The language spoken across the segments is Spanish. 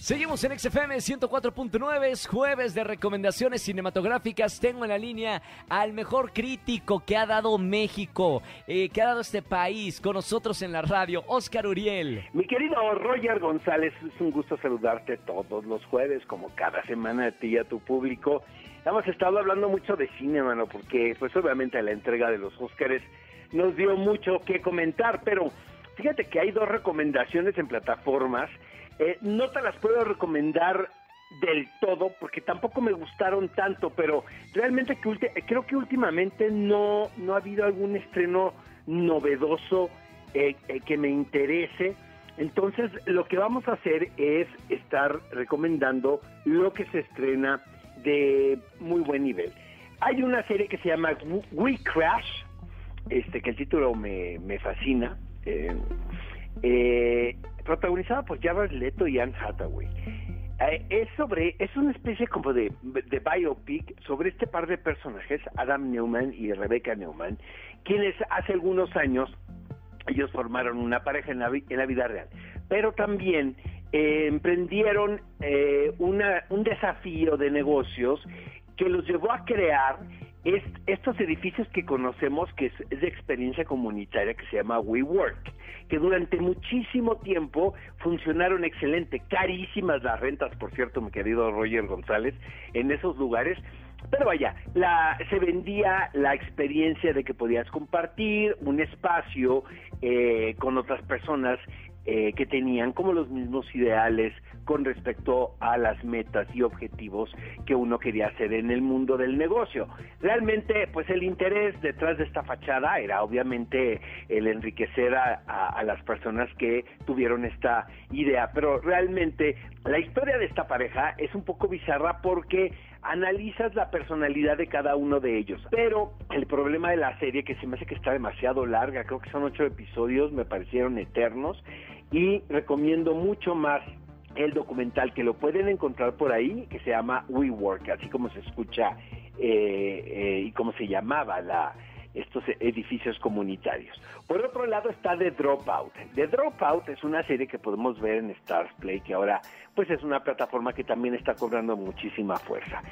Seguimos en XFM 104.9, es jueves de recomendaciones cinematográficas. Tengo en la línea al mejor crítico que ha dado México, eh, que ha dado este país, con nosotros en la radio, Oscar Uriel. Mi querido Roger González, es un gusto saludarte todos los jueves, como cada semana a ti y a tu público. Hemos estado hablando mucho de cine, mano, porque pues obviamente la entrega de los Óscares nos dio mucho que comentar, pero fíjate que hay dos recomendaciones en plataformas. Eh, no te las puedo recomendar del todo porque tampoco me gustaron tanto, pero realmente que creo que últimamente no, no ha habido algún estreno novedoso eh, eh, que me interese. Entonces lo que vamos a hacer es estar recomendando lo que se estrena de muy buen nivel. Hay una serie que se llama We Crash, este que el título me, me fascina, eh, eh, protagonizada por Jared Leto y Anne Hathaway. Eh, es sobre, es una especie como de, biopic sobre este par de personajes, Adam Newman y Rebecca Newman, quienes hace algunos años ellos formaron una pareja en la, en la vida real, pero también eh, emprendieron eh, una, un desafío de negocios que los llevó a crear estos edificios que conocemos que es, de experiencia comunitaria que se llama WeWork, que durante muchísimo tiempo funcionaron excelente, carísimas las rentas, por cierto, mi querido Roger González, en esos lugares, pero vaya, la, se vendía la experiencia de que podías compartir un espacio eh, con otras personas eh, que tenían como los mismos ideales con respecto a las metas y objetivos que uno quería hacer en el mundo del negocio. Realmente, pues el interés detrás de esta fachada era obviamente el enriquecer a, a las personas que tuvieron esta idea, pero realmente la historia de esta pareja es un poco bizarra porque analizas la personalidad de cada uno de ellos. Pero el problema de la serie, que se me hace que está demasiado larga, creo que son ocho episodios, me parecieron eternos, y recomiendo mucho más el documental que lo pueden encontrar por ahí, que se llama We Work, así como se escucha eh, eh, y como se llamaba la, estos edificios comunitarios. Por otro lado está The Dropout. The Dropout es una serie que podemos ver en Stars Play, que ahora pues es una plataforma que también está cobrando muchísima fuerza.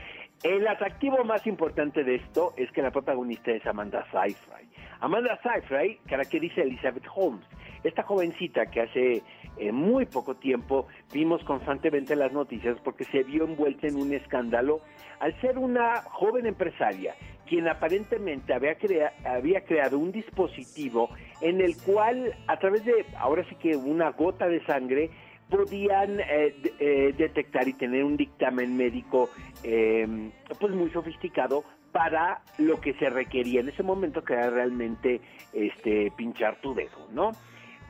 El atractivo más importante de esto es que la protagonista es Amanda Seyfried. Amanda Seyfried caracteriza a Elizabeth Holmes, esta jovencita que hace eh, muy poco tiempo vimos constantemente las noticias porque se vio envuelta en un escándalo al ser una joven empresaria quien aparentemente había, había creado un dispositivo en el cual a través de, ahora sí que una gota de sangre, podían eh, eh, detectar y tener un dictamen médico em, pues muy sofisticado para lo que se requería en ese momento que era realmente este pinchar tu dedo, ¿no?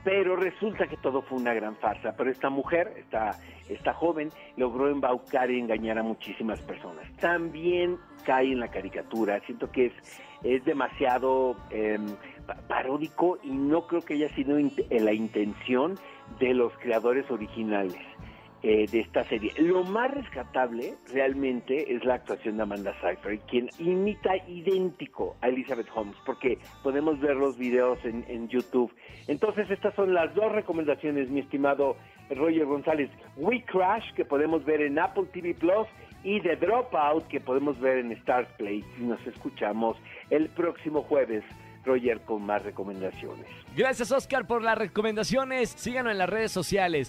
Pero resulta que todo fue una gran farsa. Pero esta mujer, esta, esta joven, logró embaucar y engañar a muchísimas personas. También cae en la caricatura. Siento que es, es demasiado eh, paródico y no creo que haya sido la intención de los creadores originales. Eh, de esta serie. Lo más rescatable realmente es la actuación de Amanda Seyfried, quien imita idéntico a Elizabeth Holmes, porque podemos ver los videos en, en YouTube. Entonces estas son las dos recomendaciones, mi estimado Roger González. We Crash, que podemos ver en Apple TV Plus, y The Dropout, que podemos ver en Stars Play. Y nos escuchamos el próximo jueves. Roger con más recomendaciones. Gracias Oscar por las recomendaciones. Síganos en las redes sociales.